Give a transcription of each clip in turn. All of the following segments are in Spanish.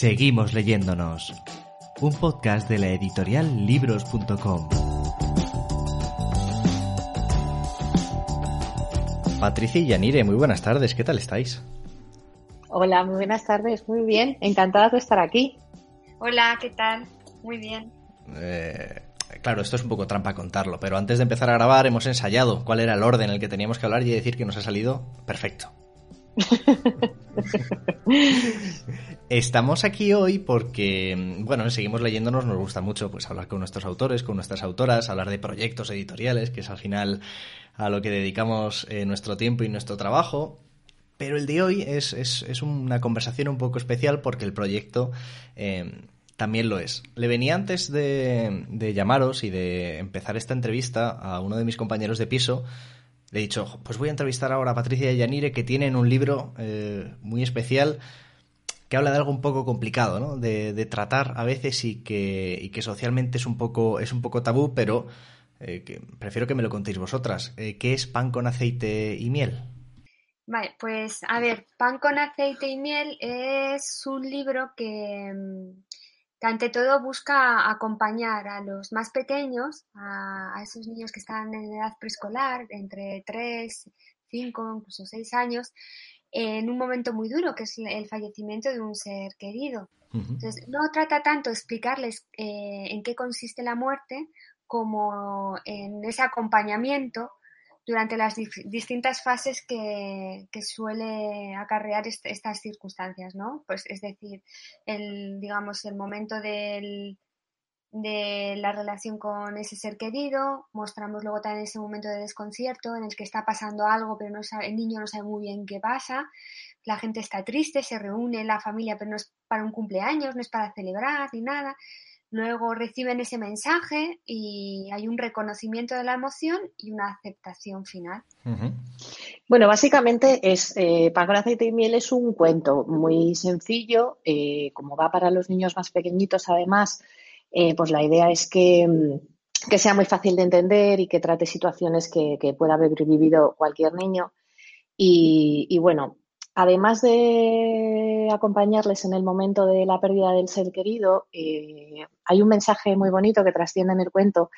Seguimos leyéndonos. Un podcast de la editorial libros.com. Patricia y Yanire, muy buenas tardes, ¿qué tal estáis? Hola, muy buenas tardes, muy bien, encantada de estar aquí. Hola, ¿qué tal? Muy bien. Eh, claro, esto es un poco trampa contarlo, pero antes de empezar a grabar hemos ensayado cuál era el orden en el que teníamos que hablar y decir que nos ha salido perfecto. Estamos aquí hoy porque, bueno, seguimos leyéndonos, nos gusta mucho pues hablar con nuestros autores, con nuestras autoras, hablar de proyectos editoriales, que es al final a lo que dedicamos eh, nuestro tiempo y nuestro trabajo. Pero el de hoy es, es, una conversación un poco especial porque el proyecto eh, también lo es. Le venía antes de, de llamaros y de empezar esta entrevista a uno de mis compañeros de piso le he dicho, pues voy a entrevistar ahora a Patricia Yanire, que tienen un libro eh, muy especial que habla de algo un poco complicado, ¿no? De, tratar a veces y que, y que socialmente es un poco, es un poco tabú, pero eh, que prefiero que me lo contéis vosotras. Eh, ¿Qué es pan con aceite y miel? Vale, pues a ver, pan con aceite y miel es un libro que, mm, que ante todo busca acompañar a los más pequeños, a, esos niños que están en edad preescolar, entre 3, 5, incluso 6 años, en un momento muy duro, que es el fallecimiento de un ser querido. Entonces, no trata tanto explicarles eh, en qué consiste la muerte como en ese acompañamiento durante las distintas fases que, suele acarrear estas circunstancias, ¿no? Pues es decir, el, digamos, el momento del, de la relación con ese ser querido, mostramos luego también ese momento de desconcierto en el que está pasando algo, pero no sabe, el niño no sabe muy bien qué pasa, la gente está triste, se reúne la familia, pero no es para un cumpleaños, no es para celebrar ni nada. Luego reciben ese mensaje y hay un reconocimiento de la emoción y una aceptación final. Bueno, básicamente es eh, Pan con aceite y miel es un cuento muy sencillo, eh, como va para los niños más pequeñitos además, eh, pues la idea es que, que, sea muy fácil de entender y que trate situaciones que, que pueda haber vivido cualquier niño. Y, y bueno, además de acompañarles en el momento de la pérdida del ser querido, eh, hay un mensaje muy bonito que trasciende en el cuento,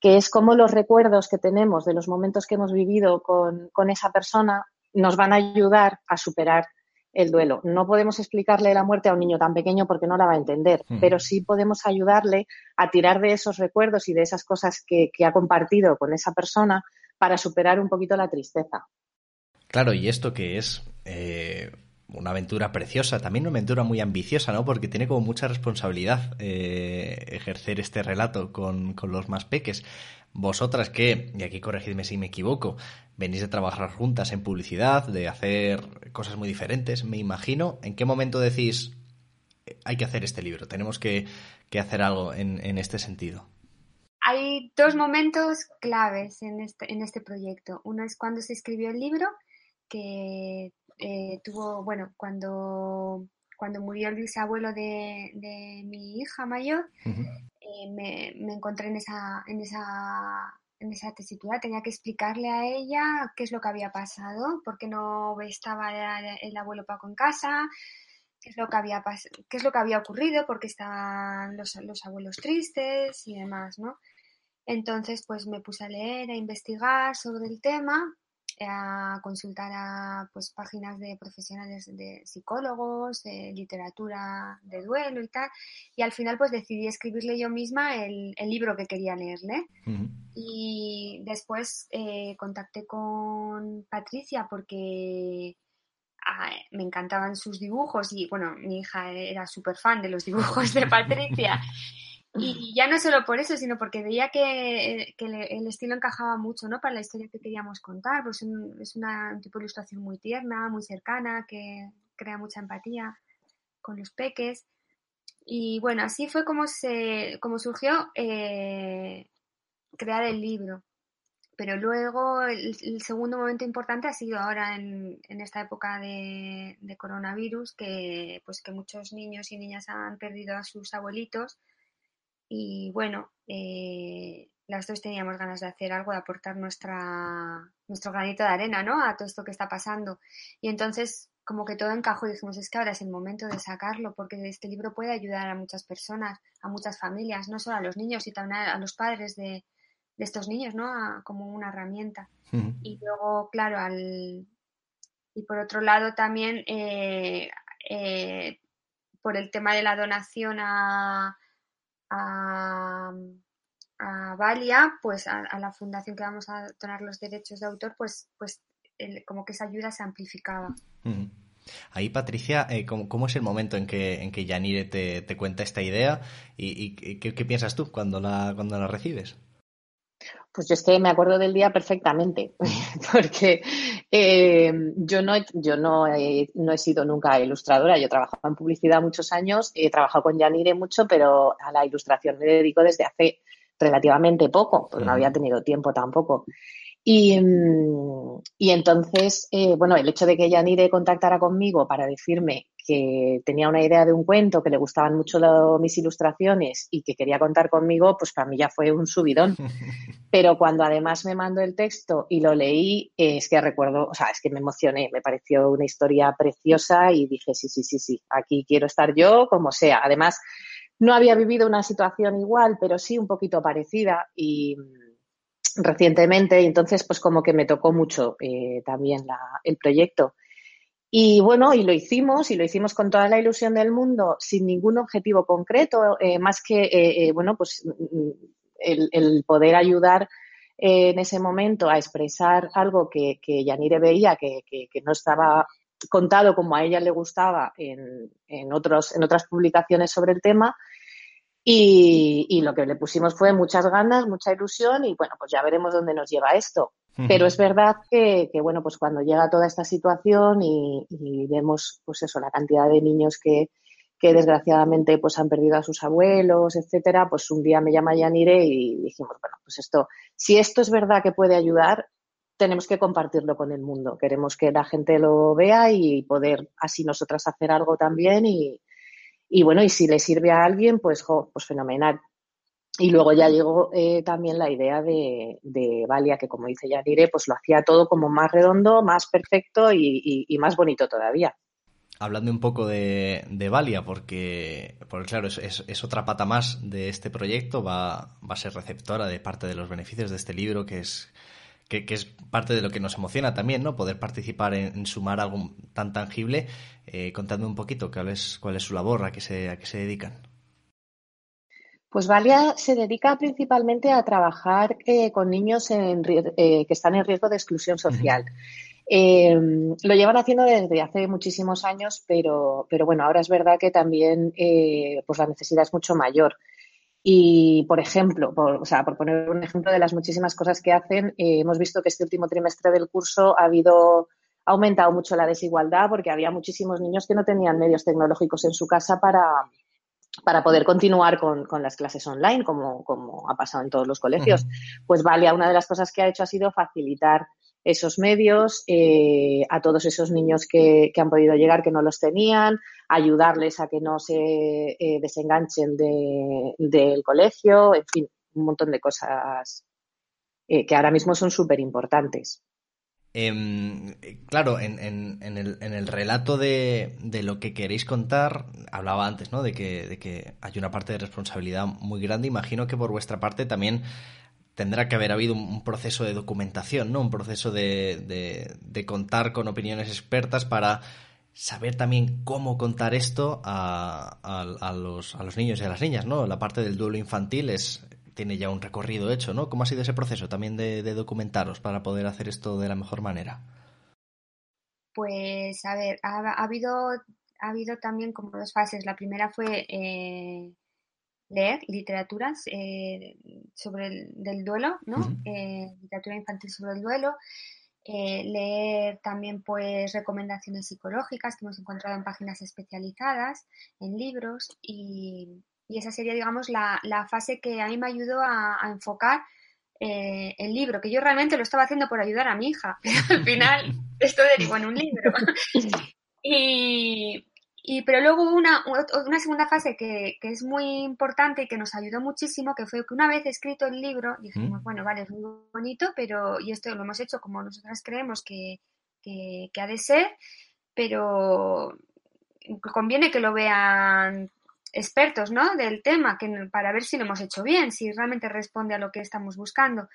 que es cómo los recuerdos que tenemos de los momentos que hemos vivido con, esa persona nos van a ayudar a superar el duelo. No podemos explicarle la muerte a un niño tan pequeño porque no la va a entender, pero sí podemos ayudarle a tirar de esos recuerdos y de esas cosas que, ha compartido con esa persona para superar un poquito la tristeza. Claro, y esto que es eh, una aventura preciosa, también una aventura muy ambiciosa, ¿no? Porque tiene como mucha responsabilidad eh, ejercer este relato con, los más peques. Vosotras que, y aquí corregidme si me equivoco, venís de trabajar juntas en publicidad, de hacer cosas muy diferentes, me imagino. ¿En qué momento decís, hay que hacer este libro, tenemos que, hacer algo en, en, este sentido? Hay dos momentos claves en este, en este proyecto. Uno es cuando se escribió el libro, que eh, tuvo, bueno, cuando, cuando murió el bisabuelo de, de mi hija mayor, eh, me, me, encontré en esa, en esa en esa tesitura tenía que explicarle a ella qué es lo que había pasado, por qué no estaba el, abuelo Paco en casa, qué es lo que había qué es lo que había ocurrido, por qué estaban los, los abuelos tristes y demás, ¿no? Entonces, pues me puse a leer, a investigar sobre el tema a consultar a pues páginas de profesionales de psicólogos, de literatura de duelo y tal, y al final pues decidí escribirle yo misma el, libro que quería leerle. Y después eh, contacté con Patricia porque ah, me encantaban sus dibujos y bueno, mi hija era súper fan de los dibujos de Patricia. Y ya no solo por eso, sino porque veía que, el estilo encajaba mucho ¿no? para la historia que queríamos contar. Pues es un tipo de ilustración muy tierna, muy cercana, que crea mucha empatía con los peques. Y bueno, así fue como, se, como surgió eh, crear el libro. Pero luego el, segundo momento importante ha sido ahora en, en esta época de, de, coronavirus, que, pues que muchos niños y niñas han perdido a sus abuelitos y bueno, eh, las dos teníamos ganas de hacer algo, de aportar nuestra, nuestro granito de arena, ¿no? A todo esto que está pasando. Y entonces como que todo encajó y dijimos, es que ahora es el momento de sacarlo porque este libro puede ayudar a muchas personas, a muchas familias, no solo a los niños, sino también a los padres de, estos niños, ¿no? como una herramienta. Y luego, claro, al... Y por otro lado también, eh, eh, por el tema de la donación a, a, a Valia, pues a, la fundación que vamos a donar los derechos de autor, pues, pues como que esa ayuda se amplificaba. Ahí, Patricia, eh, ¿cómo, es el momento en que, en que Yanire te, te cuenta esta idea y, ¿qué, piensas tú cuando la, cuando la recibes? Pues yo es que me acuerdo del día perfectamente, porque eh, yo, no, yo no, he, no he sido nunca ilustradora, yo he trabajado en publicidad muchos años, he trabajado con Yanire mucho, pero a la ilustración me dedico desde hace relativamente poco, pues no había tenido tiempo tampoco. Y, mm, y entonces, eh, bueno, el hecho de que Yanire contactara conmigo para decirme que tenía una idea de un cuento, que le gustaban mucho mis ilustraciones y que quería contar conmigo, pues para mí ya fue un subidón. Pero cuando además me mandó el texto y lo leí, es que recuerdo, o sea, es que me emocioné, me pareció una historia preciosa y dije, sí, sí, sí, sí, aquí quiero estar yo, como sea. Además, no había vivido una situación igual, pero sí un poquito parecida y recientemente y entonces pues como que me tocó mucho eh, también el proyecto. Y bueno, y lo hicimos y lo hicimos con toda la ilusión del mundo, sin ningún objetivo concreto, eh, más que, eh, bueno, pues mm, el, poder ayudar en ese momento a expresar algo que, que Yanire veía que, que, no estaba contado como a ella le gustaba en, en, otros, en otras publicaciones sobre el tema y, lo que le pusimos fue muchas ganas, mucha ilusión y bueno, pues ya veremos dónde nos lleva esto. Pero es verdad que, bueno, pues cuando llega toda esta situación y, vemos, pues eso, la cantidad de niños que, desgraciadamente pues han perdido a sus abuelos, etcétera, pues un día me llama Yanire y dijimos, bueno, pues esto, si esto es verdad que puede ayudar, tenemos que compartirlo con el mundo. Queremos que la gente lo vea y poder así nosotras hacer algo también y, y bueno, y si le sirve a alguien, pues, pues fenomenal. Y luego ya llegó eh, también la idea de, de, Valia, que como dice Yanire, pues lo hacía todo como más redondo, más perfecto y, más bonito todavía. Hablando un poco de, de Valia, porque, porque claro, es, es, otra pata más de este proyecto, va, va a ser receptora de parte de los beneficios de este libro, que es que, es parte de lo que nos emociona también, ¿no? Poder participar en, sumar algo tan tangible. Eh, un poquito cuál es, cuál es su labor, a qué se, a qué se dedican. Pues Valia se dedica principalmente a trabajar eh, con niños en, eh, que están en riesgo de exclusión social. lo llevan haciendo desde hace muchísimos años, pero, pero bueno, ahora es verdad que también pues la necesidad es mucho mayor. Y, por ejemplo, por, o sea, por poner un ejemplo de las muchísimas cosas que hacen, eh, hemos visto que este último trimestre del curso ha habido ha aumentado mucho la desigualdad porque había muchísimos niños que no tenían medios tecnológicos en su casa para, para poder continuar con, con las clases online, como, como, ha pasado en todos los colegios. Pues Valia, una de las cosas que ha hecho ha sido facilitar esos medios eh, a todos esos niños que, han podido llegar que no los tenían, ayudarles a que no se eh, desenganchen del colegio, en fin, un montón de cosas eh, que ahora mismo son súper importantes. Em, claro, en, el, relato de, de, lo que queréis contar, hablaba antes, ¿no? De que, de hay una parte de responsabilidad muy grande. Imagino que por vuestra parte también tendrá que haber habido un proceso de documentación, ¿no? Un proceso de, de, contar con opiniones expertas para saber también cómo contar esto a, a, los, a, los, niños y a las niñas, ¿no? La parte del duelo infantil es, tiene ya un recorrido hecho, ¿no? ¿Cómo ha sido ese proceso también de, documentaros para poder hacer esto de la mejor manera? Pues, a ver, ha, habido, ha habido también como dos fases. La primera fue eh, leer literaturas eh, sobre el del duelo, ¿no? Eh, literatura infantil sobre el duelo. Leer también pues recomendaciones psicológicas que hemos encontrado en páginas especializadas, en libros y, esa sería digamos la, fase que a mí me ayudó a, enfocar el libro, que yo realmente lo estaba haciendo por ayudar a mi hija, al final esto derivó en un libro. y, y, pero luego hubo una, una segunda fase que, que, es muy importante y que nos ayudó muchísimo, que fue que una vez escrito el libro, dijimos, bueno, vale, es muy bonito, pero, y esto lo hemos hecho como nosotras creemos que, que, ha de ser, pero conviene que lo vean expertos ¿no? del tema que, para ver si lo hemos hecho bien, si realmente responde a lo que estamos buscando.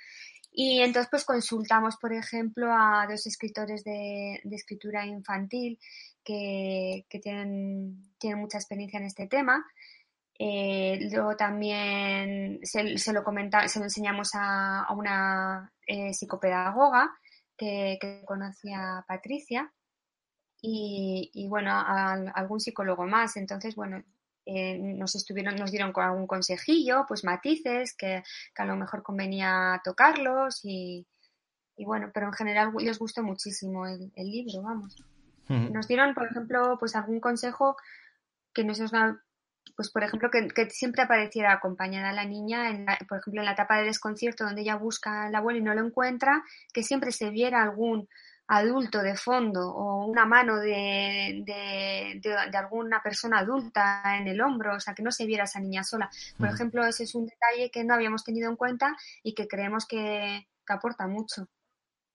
Y entonces pues consultamos, por ejemplo, a dos escritores de, escritura infantil que, tienen, tienen, mucha experiencia en este tema. Eh, luego también se, lo comenta, se lo enseñamos a, una eh, psicopedagoga que, que conocía Patricia y, bueno, a, algún psicólogo más. Entonces, bueno, eh, nos estuvieron, nos dieron algún consejillo, pues matices que, a lo mejor convenía tocarlos y, bueno, pero en general les gustó muchísimo el, libro, vamos. Nos dieron, por ejemplo, pues algún consejo que nos pues por ejemplo, que, siempre apareciera acompañada a la niña, en por ejemplo, en la etapa de desconcierto donde ella busca al abuelo y no lo encuentra, que siempre se viera algún adulto de fondo o una mano de, de, alguna persona adulta en el hombro, o sea, que no se viera esa niña sola. Por ejemplo, ese es un detalle que no habíamos tenido en cuenta y que creemos que, aporta mucho.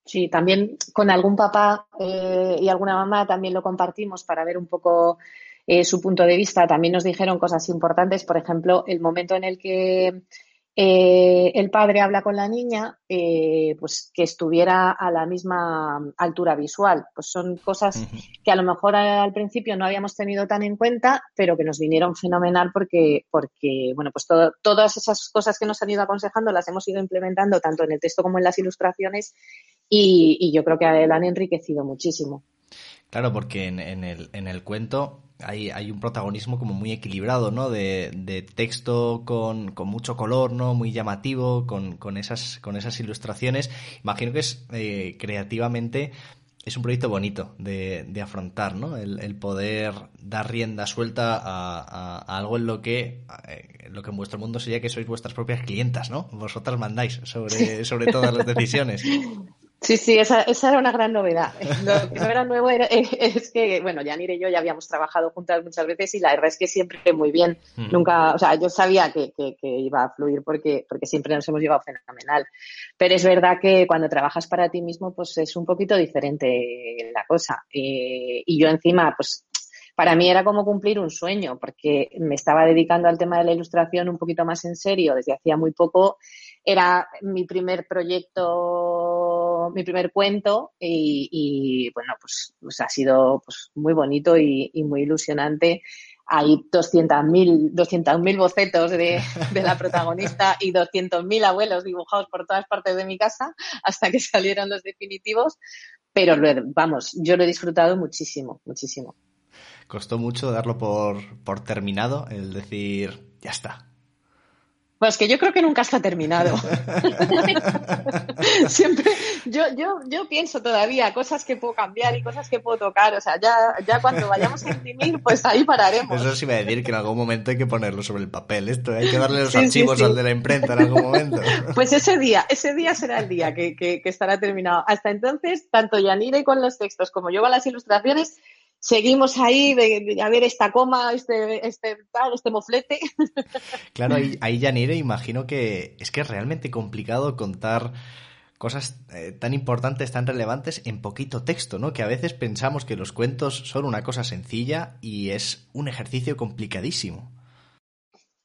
Sí, también con algún papá eh, y alguna mamá también lo compartimos para ver un poco eh, su punto de vista. También nos dijeron cosas importantes, por ejemplo, el momento en el que eh, el padre habla con la niña, eh, pues que estuviera a la misma altura visual. Pues son cosas que a lo mejor al principio no habíamos tenido tan en cuenta, pero que nos vinieron fenomenal porque, porque bueno, pues todas esas cosas que nos han ido aconsejando las hemos ido implementando tanto en el texto como en las ilustraciones y, yo creo que la han enriquecido muchísimo. Claro, porque en, el, en el cuento hay, hay un protagonismo como muy equilibrado, ¿no? De, de texto con, con, mucho color, ¿no? Muy llamativo, con, con, esas, con esas ilustraciones. Imagino que es eh, creativamente es un proyecto bonito de, de afrontar, ¿no? El, el, poder dar rienda suelta a, a, algo en lo que, eh, lo que en vuestro mundo sería que sois vuestras propias clientas, ¿no? Vosotras mandáis sobre, sobre todas las decisiones. Sí, sí, esa, esa, era una gran novedad. Lo que no era nuevo era, es que, bueno, Yanir y yo ya habíamos trabajado juntas muchas veces y la verdad es que siempre muy bien. Mm. Nunca, o sea, yo sabía que, que, iba a fluir porque, porque siempre nos hemos llevado fenomenal. Pero es verdad que cuando trabajas para ti mismo, pues es un poquito diferente la cosa. Eh, y yo encima, pues para mí era como cumplir un sueño porque me estaba dedicando al tema de la ilustración un poquito más en serio desde hacía muy poco. Era mi primer proyecto mi primer cuento y, bueno, pues, pues, ha sido pues, muy bonito y, muy ilusionante. Hay 200.000 200 bocetos de, la protagonista y 200.000 abuelos dibujados por todas partes de mi casa hasta que salieron los definitivos. Pero vamos, yo lo he disfrutado muchísimo, muchísimo. Costó mucho darlo por terminado, el decir, ya está, pues que yo creo que nunca está terminado. Siempre, yo, yo, yo pienso todavía cosas que puedo cambiar y cosas que puedo tocar. O sea, ya, ya cuando vayamos a imprimir, pues ahí pararemos. Eso sí va a decir que en algún momento hay que ponerlo sobre el papel. Esto hay que darle los archivos al de la imprenta en algún momento. Pues ese día, ese día será el día que, que, que estará terminado. Hasta entonces, tanto Yanire con los textos como yo con las ilustraciones, seguimos ahí de, a ver esta coma, este, este tal, este moflete. Claro, ahí, ahí Yanire, imagino que es que es realmente complicado contar cosas eh, tan importantes, tan relevantes en poquito texto, ¿no? Que a veces pensamos que los cuentos son una cosa sencilla y es un ejercicio complicadísimo.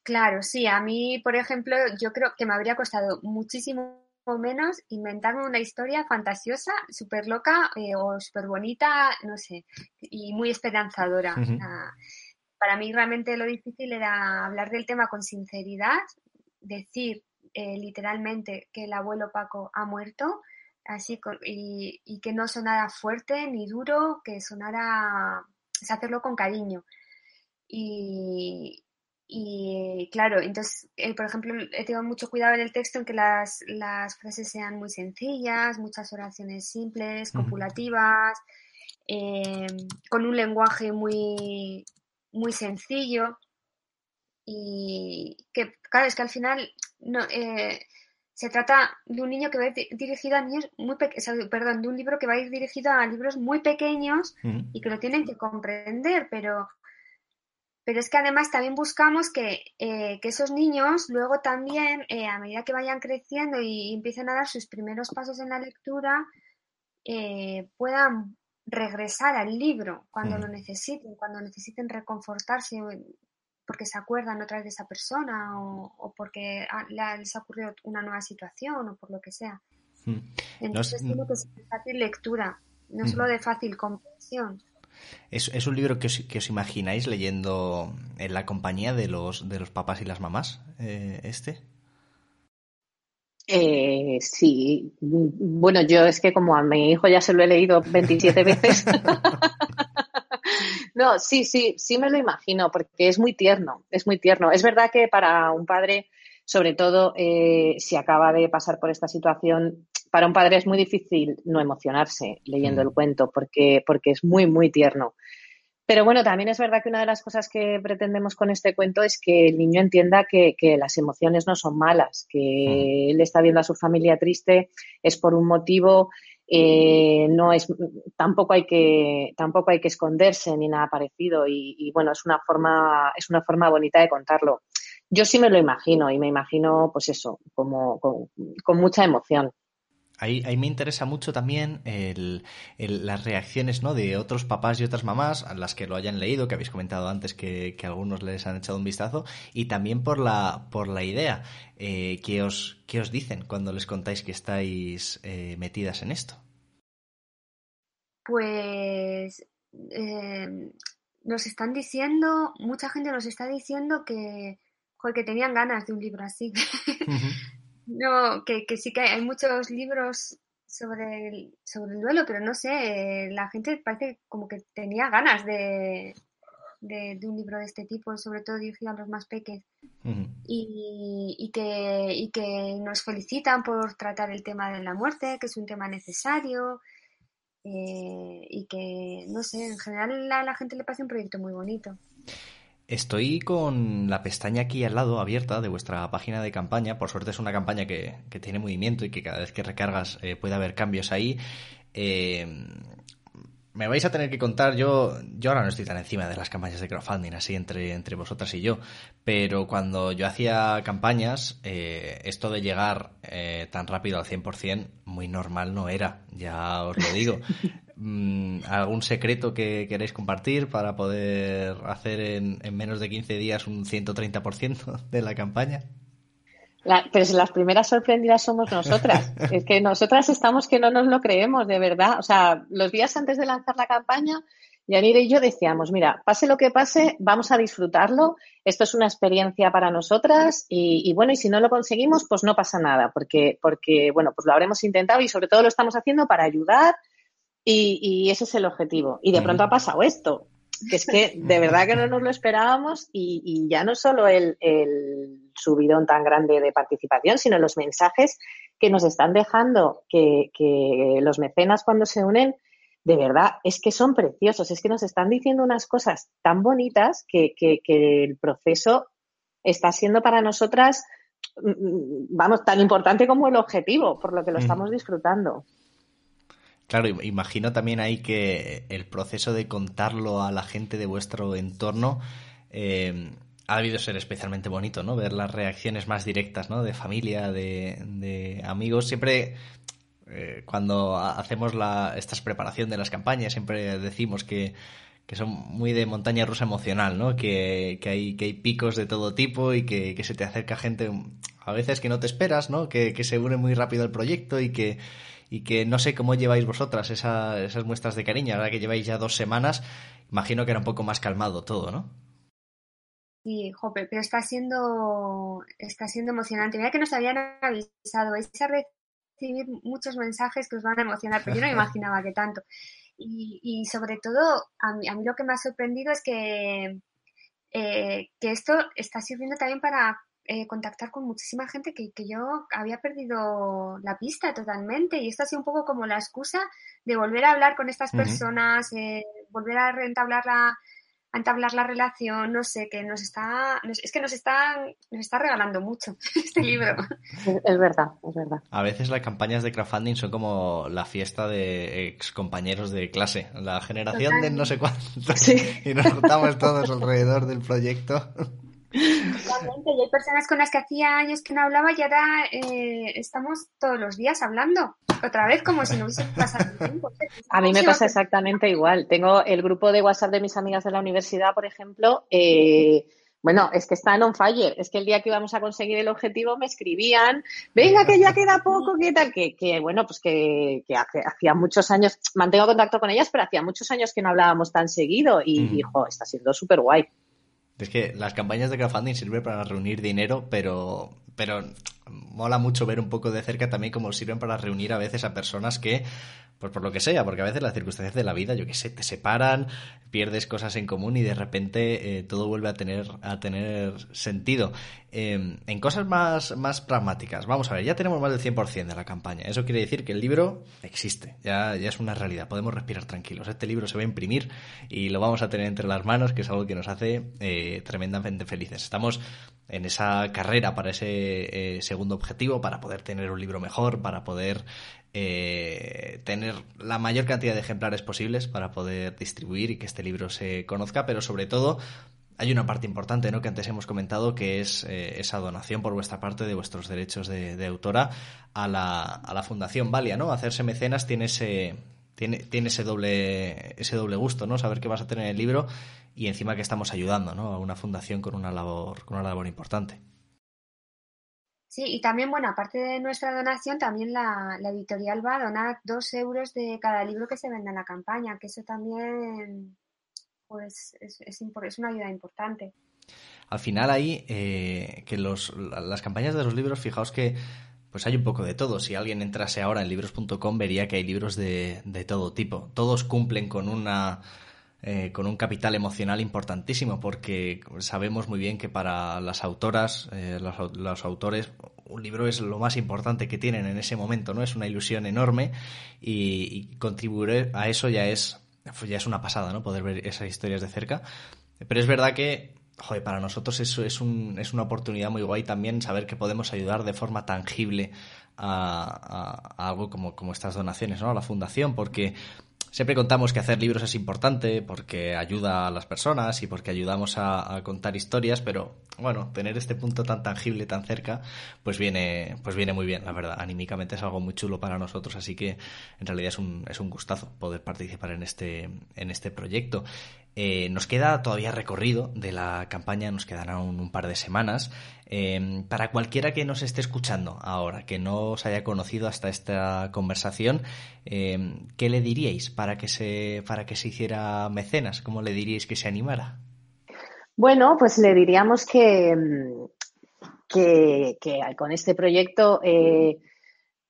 Claro, sí, a mí, por ejemplo, yo creo que me habría costado muchísimo o menos inventarme una historia fantasiosa, súper loca eh, o súper bonita, no sé, y muy esperanzadora. para mí realmente lo difícil era hablar del tema con sinceridad, decir eh, literalmente que el abuelo Paco ha muerto, así y, y, que no sonara fuerte ni duro, que sonara, hacerlo con cariño. Y, y claro, entonces, eh, por ejemplo, he tenido mucho cuidado en el texto en que las, las frases sean muy sencillas, muchas oraciones simples, copulativas, eh, con un lenguaje muy, muy sencillo. Y que, claro, es que al final no, eh, se trata de un niño que va a ir dirigido a niños muy pequeños, perdón, de un libro que va a ir dirigido a libros muy pequeños y que lo tienen que comprender, pero pero es que además también buscamos que, eh, esos niños luego también, eh, a medida que vayan creciendo y empiecen a dar sus primeros pasos en la lectura, eh, puedan regresar al libro cuando lo necesiten, cuando necesiten reconfortarse porque se acuerdan otra vez de esa persona o, porque les ha ocurrido una nueva situación o por lo que sea. Entonces tiene que ser de fácil lectura, no solo de fácil comprensión. ¿Es, un libro que os, imagináis leyendo en la compañía de los, de los papás y las mamás, eh, este? Eh, sí, bueno, yo es que como a mi hijo ya se lo he leído 27 veces. no, sí, sí, sí me lo imagino, porque es muy tierno, es muy tierno. Es verdad que para un padre, sobre todo eh, si acaba de pasar por esta situación, para un padre es muy difícil no emocionarse leyendo el mm. cuento, porque, porque es muy, muy tierno. Pero bueno, también es verdad que una de las cosas que pretendemos con este cuento es que el niño entienda que, las emociones no son malas, que mm. él está viendo a su familia triste, es por un motivo, eh, no es, tampoco hay que, tampoco hay que esconderse ni nada parecido. Y, bueno, es una forma, es una forma bonita de contarlo. Yo sí me lo imagino y me imagino, pues eso, como con mucha emoción. Ahí, ahí, me interesa mucho también el, las reacciones ¿no? de otros papás y otras mamás a las que lo hayan leído, que habéis comentado antes que, algunos les han echado un vistazo, y también por la, por la idea eh, que, os, que os dicen cuando les contáis que estáis eh, metidas en esto. Pues eh, nos están diciendo, mucha gente nos está diciendo que, que tenían ganas de un libro así. No, que, que sí que hay, muchos libros sobre el, sobre el duelo, pero no sé, la gente parece como que tenía ganas de, de, un libro de este tipo, sobre todo dirigido a los más pequeños, y, y, que, y que nos felicitan por tratar el tema de la muerte, que es un tema necesario, eh, y que, no sé, en general a la gente le parece un proyecto muy bonito. Estoy con la pestaña aquí al lado abierta de vuestra página de campaña. Por suerte es una campaña que, tiene movimiento y que cada vez que recargas eh, puede haber cambios ahí. Eh, me vais a tener que contar, yo, yo ahora no estoy tan encima de las campañas de crowdfunding, así entre, entre vosotras y yo, pero cuando yo hacía campañas, eh, esto de llegar tan rápido al 100% muy normal no era, ya os lo digo. Mm, ¿Algún secreto que queréis compartir para poder hacer en, menos de 15 días un 130% de la campaña? pero si las primeras sorprendidas somos nosotras. es que nosotras estamos que no nos lo creemos, de verdad. O sea, los días antes de lanzar la campaña, Yanira y yo decíamos, mira, pase lo que pase, vamos a disfrutarlo. Esto es una experiencia para nosotras y, y, bueno, y si no lo conseguimos, pues no pasa nada, porque, porque, bueno, pues lo habremos intentado y sobre todo lo estamos haciendo para ayudar y, ese es el objetivo. Y de pronto ha pasado esto, que es que de verdad que no nos lo esperábamos y, ya no solo el, subidón tan grande de participación, sino los mensajes que nos están dejando que, los mecenas cuando se unen, de verdad, es que son preciosos, es que nos están diciendo unas cosas tan bonitas que, el proceso está siendo para nosotras, mm, mm, vamos, tan importante como el objetivo, por lo que lo estamos disfrutando. Claro, imagino también ahí que el proceso de contarlo a la gente de vuestro entorno eh, ha debido ser especialmente bonito, ¿no? Ver las reacciones más directas, ¿no? De familia, de, amigos. Siempre eh, cuando hacemos la, esta preparación de las campañas, siempre decimos que, son muy de montaña rusa emocional, ¿no? Que, hay, que hay picos de todo tipo y que, se te acerca gente a veces que no te esperas, ¿no? Que, que se une muy rápido al proyecto y que y que no sé cómo lleváis vosotras esas muestras de cariño, ahora que lleváis ya dos semanas, imagino que era un poco más calmado todo, ¿no? Sí, jope, pero está siendo, está siendo emocionante. Mira que nos habían avisado, vais a recibir muchos mensajes que os van a emocionar, pero yo no me imaginaba que tanto. Y, sobre todo, a mí, a mí, lo que me ha sorprendido es que, eh, que esto está sirviendo también para eh, contactar con muchísima gente que, que, yo había perdido la pista totalmente y esto ha sido un poco como la excusa de volver a hablar con estas personas, eh, volver a reentablar la, a entablar la relación, no sé, que nos está, es que nos está, nos está regalando mucho este libro. Es verdad, es verdad. A veces las campañas de crowdfunding son como la fiesta de ex compañeros de clase, la generación de no sé cuántos, y nos juntamos todos alrededor del proyecto. Totalmente. Y hay personas con las que hacía años que no hablaba y ahora eh, estamos todos los días hablando. Otra vez como si no hubiese pasado tiempo. A mí me pasa exactamente igual. Tengo el grupo de WhatsApp de mis amigas de la universidad, por ejemplo. Eh, bueno, es que están on fire. Es que el día que íbamos a conseguir el objetivo me escribían, venga, que ya queda poco, que tal, que, que bueno, pues que, que hacía muchos años, mantengo contacto con ellas, pero hacía muchos años que no hablábamos tan seguido y, hijo, está siendo súper guay. Es que las campañas de crowdfunding sirven para reunir dinero, pero, pero mola mucho ver un poco de cerca también cómo sirven para reunir a veces a personas que pues por lo que sea, porque a veces las circunstancias de la vida, yo qué sé, te separan, pierdes cosas en común y de repente eh, todo vuelve a tener, a tener sentido. Em, en cosas más, más pragmáticas, vamos a ver, ya tenemos más del 100% de la campaña. Eso quiere decir que el libro existe, ya, ya es una realidad, podemos respirar tranquilos. Este libro se va a imprimir y lo vamos a tener entre las manos, que es algo que nos hace eh, tremendamente felices. Estamos en esa carrera para ese eh, segundo objetivo, para poder tener un libro mejor, para poder eh, tener la mayor cantidad de ejemplares posibles para poder distribuir y que este libro se conozca, pero sobre todo hay una parte importante ¿no? que antes hemos comentado que es eh, esa donación por vuestra parte de vuestros derechos de, autora a la, a la Fundación Valia, ¿no? Hacerse mecenas tiene ese, tiene, tiene ese doble, ese doble gusto, ¿no? Saber que vas a tener el libro y encima que estamos ayudando, ¿no? A una fundación con una labor, con una labor importante. Sí, y también, bueno, aparte de nuestra donación, también la, editorial va a donar dos euros de cada libro que se venda en la campaña, que eso también, pues, es, es, una ayuda importante. Al final ahí, eh, que los, las campañas de los libros, fijaos que pues hay un poco de todo. Si alguien entrase ahora en libros.com vería que hay libros de, de todo tipo. Todos cumplen con una eh, con un capital emocional importantísimo, porque sabemos muy bien que para las autoras, eh, los, autores, un libro es lo más importante que tienen en ese momento, ¿no? Es una ilusión enorme y, contribuir a eso ya es, ya es una pasada, ¿no? Poder ver esas historias de cerca. Pero es verdad que joder, para nosotros eso es, un, es una oportunidad muy guay también saber que podemos ayudar de forma tangible a, algo como, como estas donaciones, ¿no? A la fundación, porque Siempre contamos que hacer libros es importante porque ayuda a las personas y porque ayudamos a, contar historias, pero bueno, tener este punto tan tangible, tan cerca, pues viene, pues viene muy bien, la verdad. Anímicamente es algo muy chulo para nosotros, así que en realidad es un, es un gustazo poder participar en este, en este proyecto. Eh, nos queda todavía recorrido de la campaña, nos quedan un par de semanas. Eh, para cualquiera que nos esté escuchando ahora, que no os haya conocido hasta esta conversación, eh, ¿qué le diríais para que, se, para que se hiciera mecenas? ¿Cómo le diríais que se animara? Bueno, pues le diríamos que, que, que con este proyecto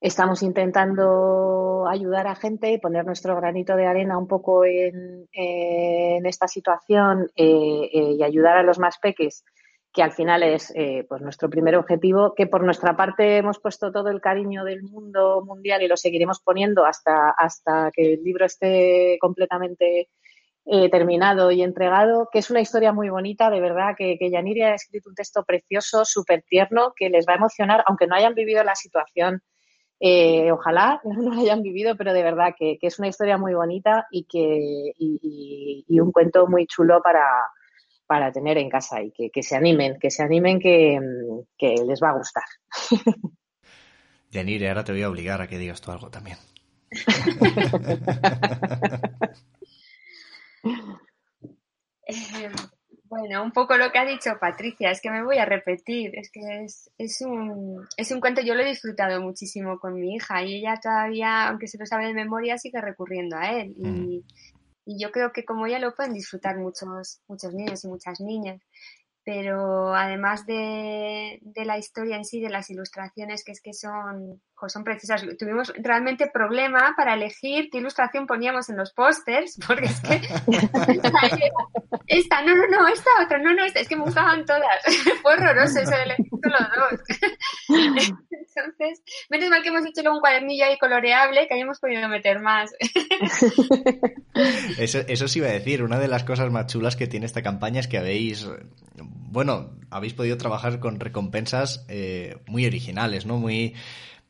Estamos intentando ayudar a gente y poner nuestro granito de arena un poco en, esta situación eh, eh, y ayudar a los más peques, que al final es eh, pues nuestro primer objetivo, que por nuestra parte hemos puesto todo el cariño del mundo mundial y lo seguiremos poniendo hasta, hasta que el libro esté completamente terminado y entregado, que es una historia muy bonita, de verdad, que, que Yaniri ha escrito un texto precioso, súper tierno, que les va a emocionar, aunque no hayan vivido la situación eh, ojalá no lo hayan vivido, pero de verdad que, es una historia muy bonita y, que, y, un cuento muy chulo para, para tener en casa y que, se animen, que se animen que, les va a gustar. Yanire, ahora te voy a obligar a que digas tú algo también. Eh, bueno, un poco lo que ha dicho Patricia, es que me voy a repetir, es que es, es, un, es un cuento, yo lo he disfrutado muchísimo con mi hija y ella todavía, aunque se lo sabe de memoria, sigue recurriendo a él. Y, mm. y yo creo que como ella lo pueden disfrutar muchos, muchos niños y muchas niñas pero además de, de, la historia en sí, de las ilustraciones, que es que son, son precisas, tuvimos realmente problema para elegir qué ilustración poníamos en los pósters, porque es que esta, no, no, no, esta otra, no, no, esta, es que me gustaban todas. Fue horroroso eso de elegir solo dos. Entonces, menos mal que hemos hecho luego un cuadernillo ahí coloreable que hayamos podido meter más. eso, eso sí iba a decir, una de las cosas más chulas que tiene esta campaña es que habéis bueno, habéis podido trabajar con recompensas eh, muy originales, ¿no? Muy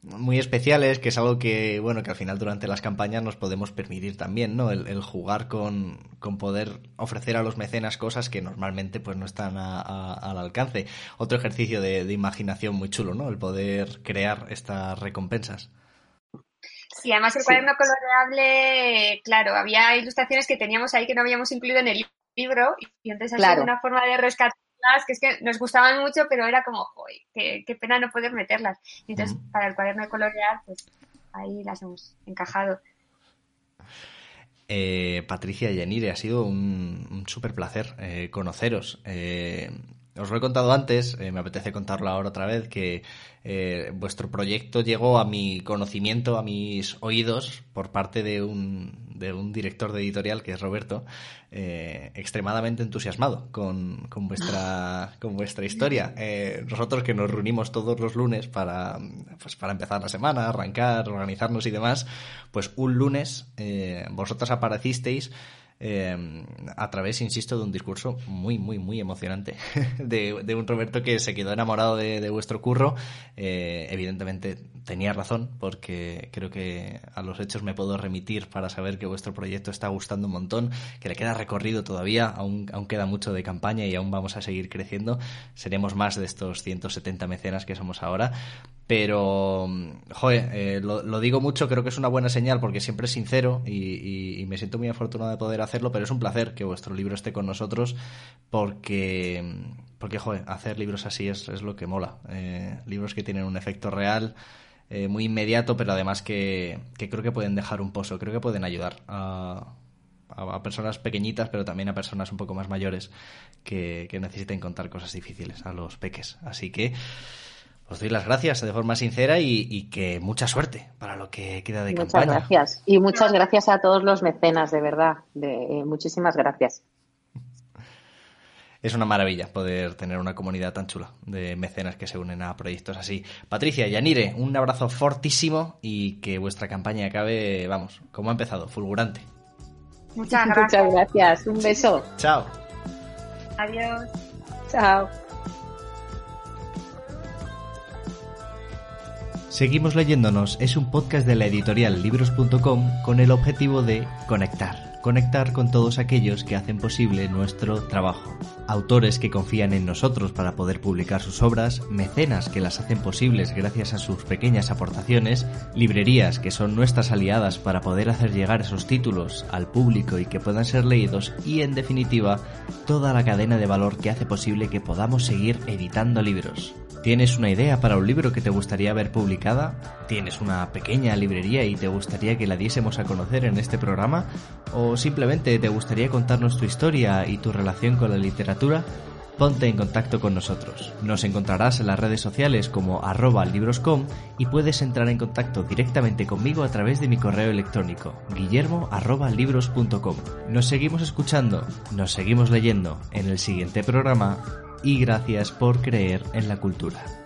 muy especiales, que es algo que, bueno, que al final durante las campañas nos podemos permitir también, ¿no? El, jugar con, con, poder ofrecer a los mecenas cosas que normalmente pues no están al alcance. Otro ejercicio de, de, imaginación muy chulo, ¿no? El poder crear estas recompensas. Sí, además el cuaderno coloreable, claro, había ilustraciones que teníamos ahí que no habíamos incluido en el libro y entonces ha sido una forma de rescatarlas que es que nos gustaban mucho, pero era como, ¡joy! Qué, pena no poder meterlas! Y entonces, para el cuaderno de colorear, pues ahí las hemos encajado. Eh, Patricia y Yanire, ha sido un, un súper placer eh, conoceros. Eh, os lo he contado antes, me apetece contarlo ahora otra vez, que eh, vuestro proyecto llegó a mi conocimiento, a mis oídos, por parte de un, de un director de editorial, que es Roberto, eh, extremadamente entusiasmado con, con, vuestra, con vuestra historia. Eh, nosotros que nos reunimos todos los lunes para, pues, para empezar la semana, arrancar, organizarnos y demás, pues un lunes vosotros aparecisteis eh, a través, insisto, de un discurso muy, muy, muy emocionante de, un Roberto que se quedó enamorado de, vuestro curro. Eh, evidentemente tenía razón, porque creo que a los hechos me puedo remitir para saber que vuestro proyecto está gustando un montón, que le queda recorrido todavía, aún, aún queda mucho de campaña y aún vamos a seguir creciendo. Seremos más de estos 170 mecenas que somos ahora, pero, joder, eh, lo, digo mucho, creo que es una buena señal porque siempre es sincero y, me siento muy afortunado de poder hacerlo, pero es un placer que vuestro libro esté con nosotros porque, porque joder, hacer libros así es, es lo que mola. Eh, libros que tienen un efecto real, eh, muy inmediato, pero además que, que, creo que pueden dejar un pozo, creo que pueden ayudar a, a, personas pequeñitas, pero también a personas un poco más mayores que, que necesiten contar cosas difíciles, a los peques. Así que os doy las gracias de forma sincera y, que mucha suerte para lo que queda de campaña. Muchas gracias. Y muchas gracias a todos los mecenas, de verdad. De, eh, muchísimas gracias. Es una maravilla poder tener una comunidad tan chula de mecenas que se unen a proyectos así. Patricia, Yanire, un abrazo fortísimo y que vuestra campaña acabe, vamos, como ha empezado, fulgurante. Muchas gracias. Muchas gracias. Un beso. Chao. Adiós. Chao. Seguimos leyéndonos es un podcast de la editorial libros.com con el objetivo de conectar, conectar con todos aquellos que hacen posible nuestro trabajo. Autores que confían en nosotros para poder publicar sus obras, mecenas que las hacen posibles gracias a sus pequeñas aportaciones, librerías que son nuestras aliadas para poder hacer llegar esos títulos al público y que puedan ser leídos y en definitiva toda la cadena de valor que hace posible que podamos seguir editando libros. ¿Tienes una idea para un libro que te gustaría ver publicada? ¿Tienes una pequeña librería y te gustaría que la diésemos a conocer en este programa? ¿O simplemente te gustaría contarnos tu historia y tu relación con la literatura? Ponte en contacto con nosotros. Nos encontrarás en las redes sociales como arroba libroscom y puedes entrar en contacto directamente conmigo a través de mi correo electrónico guillermo Nos seguimos escuchando, nos seguimos leyendo en el siguiente programa y gracias por creer en la cultura.